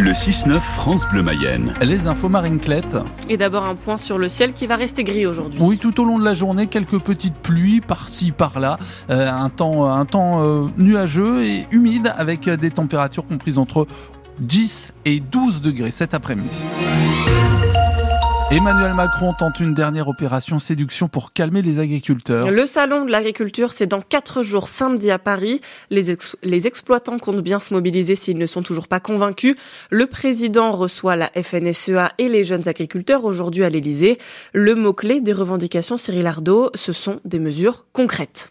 Le 6-9 France Bleu Mayenne. Les infos marinclettes. Et d'abord un point sur le ciel qui va rester gris aujourd'hui. Oui, tout au long de la journée, quelques petites pluies par-ci, par-là. Euh, un temps, un temps euh, nuageux et humide avec des températures comprises entre 10 et 12 degrés cet après-midi. Emmanuel Macron tente une dernière opération séduction pour calmer les agriculteurs. Le salon de l'agriculture, c'est dans quatre jours samedi à Paris. Les, exploitants comptent bien se mobiliser s'ils ne sont toujours pas convaincus. Le président reçoit la FNSEA et les jeunes agriculteurs aujourd'hui à l'Elysée. Le mot-clé des revendications Cyril Ardo, ce sont des mesures concrètes.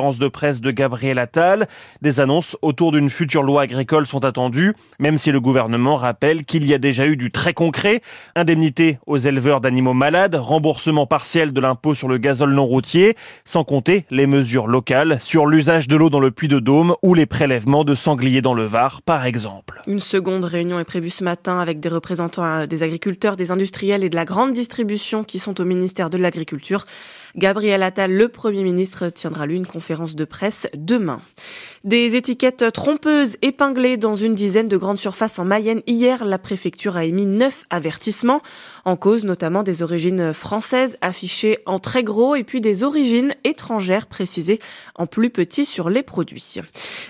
de presse de Gabriel Attal. Des annonces autour d'une future loi agricole sont attendues, même si le gouvernement rappelle qu'il y a déjà eu du très concret. Indemnité aux éleveurs d'animaux malades, remboursement partiel de l'impôt sur le gazole non routier, sans compter les mesures locales sur l'usage de l'eau dans le puits de Dôme ou les prélèvements de sangliers dans le Var, par exemple. Une seconde réunion est prévue ce matin avec des représentants euh, des agriculteurs, des industriels et de la grande distribution qui sont au ministère de l'Agriculture. Gabriel Attal, le Premier ministre, tiendra lui une conférence de presse demain. Des étiquettes trompeuses épinglées dans une dizaine de grandes surfaces en Mayenne. Hier, la préfecture a émis neuf avertissements, en cause notamment des origines françaises affichées en très gros et puis des origines étrangères précisées en plus petit sur les produits.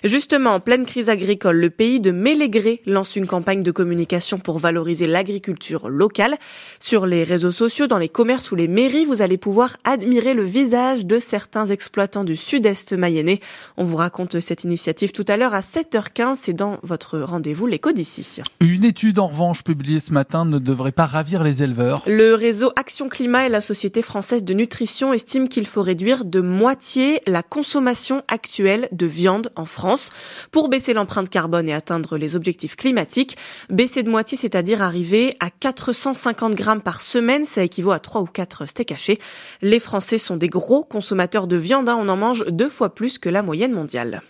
Justement, en pleine crise agricole, le pays de Mélégré lance une campagne de communication pour valoriser l'agriculture locale. Sur les réseaux sociaux, dans les commerces ou les mairies, vous allez pouvoir admirer le visage de certains exploitants du sud-est mayennais. On vous raconte cette initiative tout à l'heure à 7h15. C'est dans votre rendez-vous l'écho d'ici. Une étude en revanche publiée ce matin ne devrait pas ravir les éleveurs. Le réseau Action Climat et la Société française de nutrition estiment qu'il faut réduire de moitié la consommation actuelle de viande en France pour baisser l'empreinte carbone et atteindre les objectifs climatiques. Baisser de moitié, c'est-à-dire arriver à 450 grammes par semaine, ça équivaut à 3 ou 4 steaks hachés. Les Français sont des gros consommateurs de viande, hein. on en mange deux fois plus que la moyenne mondiale.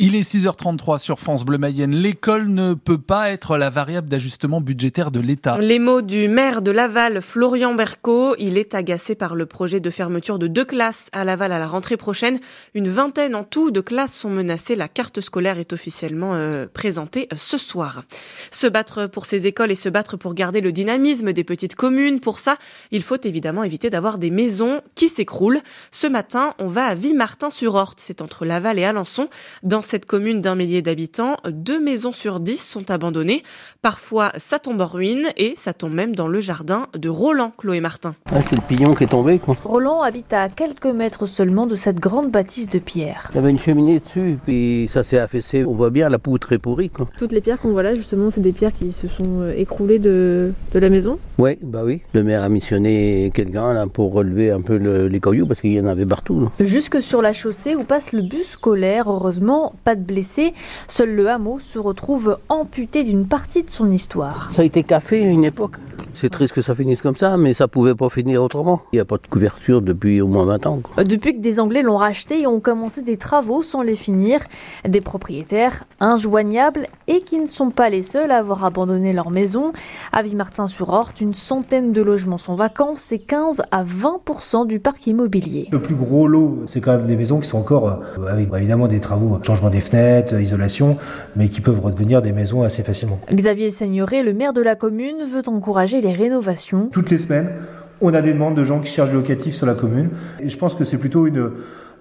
Il est 6h33 sur France Bleu Mayenne. L'école ne peut pas être la variable d'ajustement budgétaire de l'État. Les mots du maire de Laval, Florian Berco. Il est agacé par le projet de fermeture de deux classes à Laval à la rentrée prochaine. Une vingtaine en tout de classes sont menacées. La carte scolaire est officiellement euh, présentée ce soir. Se battre pour ces écoles et se battre pour garder le dynamisme des petites communes. Pour ça, il faut évidemment éviter d'avoir des maisons qui s'écroulent. Ce matin, on va à Vimartin-sur-Orte. C'est entre Laval et Alençon. Dans cette commune d'un millier d'habitants, deux maisons sur dix sont abandonnées. Parfois, ça tombe en ruine et ça tombe même dans le jardin de Roland, Chloé Martin. Ah, c'est le pillon qui est tombé, quoi. Roland habite à quelques mètres seulement de cette grande bâtisse de pierre. Il y avait une cheminée dessus, puis ça s'est affaissé. On voit bien la poutre est pourrie, quoi. Toutes les pierres qu'on voit là, justement, c'est des pierres qui se sont euh, écroulées de, de la maison Oui, bah oui. Le maire a missionné quelqu'un là pour relever un peu le, les cailloux parce qu'il y en avait partout. Là. Jusque sur la chaussée où passe le bus scolaire, heureusement, pas de blessés. Seul le hameau se retrouve amputé d'une partie de son histoire. Ça a été café à une époque. C'est triste que ça finisse comme ça, mais ça pouvait pas finir autrement. Il n'y a pas de couverture depuis au moins 20 ans. Quoi. Depuis que des Anglais l'ont racheté et ont commencé des travaux sans les finir, des propriétaires injoignables et qui ne sont pas les seuls à avoir abandonné leur maison. À Vimartin-sur-Orte, une centaine de logements sont vacants, c'est 15 à 20% du parc immobilier. Le plus gros lot, c'est quand même des maisons qui sont encore euh, avec évidemment des travaux, changement des fenêtres, isolation, mais qui peuvent redevenir des maisons assez facilement. Xavier Seigneuré, le maire de la commune, veut encourager les rénovations. Toutes les semaines, on a des demandes de gens qui cherchent du locatif sur la commune. Et je pense que c'est plutôt une,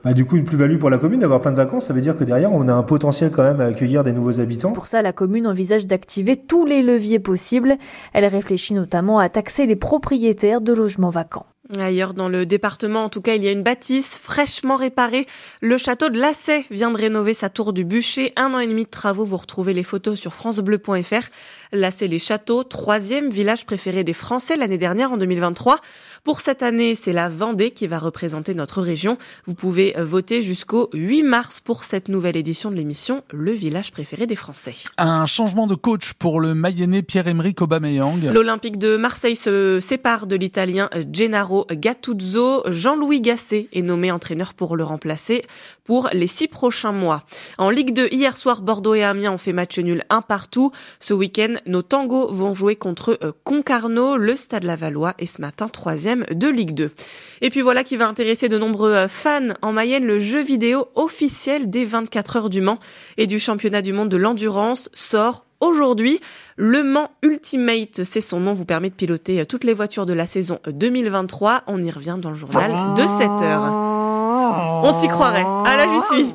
bah, du coup une plus-value pour la commune d'avoir plein de vacances. Ça veut dire que derrière, on a un potentiel quand même à accueillir des nouveaux habitants. Pour ça, la commune envisage d'activer tous les leviers possibles. Elle réfléchit notamment à taxer les propriétaires de logements vacants. Ailleurs dans le département, en tout cas, il y a une bâtisse fraîchement réparée. Le château de Lassay vient de rénover sa tour du bûcher. Un an et demi de travaux. Vous retrouvez les photos sur francebleu.fr. Lassay les châteaux, troisième village préféré des Français l'année dernière en 2023. Pour cette année, c'est la Vendée qui va représenter notre région. Vous pouvez voter jusqu'au 8 mars pour cette nouvelle édition de l'émission Le village préféré des Français. Un changement de coach pour le Mayennais Pierre-Emerick Aubameyang. L'Olympique de Marseille se sépare de l'Italien Gennaro Gattuso. Jean-Louis Gasset est nommé entraîneur pour le remplacer pour les six prochains mois. En Ligue 2, hier soir, Bordeaux et Amiens ont fait match nul un partout. Ce week-end, nos tangos vont jouer contre euh, Concarneau. Le Stade Lavallois est ce matin troisième de Ligue 2. Et puis voilà qui va intéresser de nombreux euh, fans en Mayenne, le jeu vidéo officiel des 24 heures du Mans et du championnat du monde de l'endurance sort aujourd'hui. Le Mans Ultimate, c'est son nom, vous permet de piloter euh, toutes les voitures de la saison 2023. On y revient dans le journal de 7 heures. On s'y croirait. Ah là, j'y suis.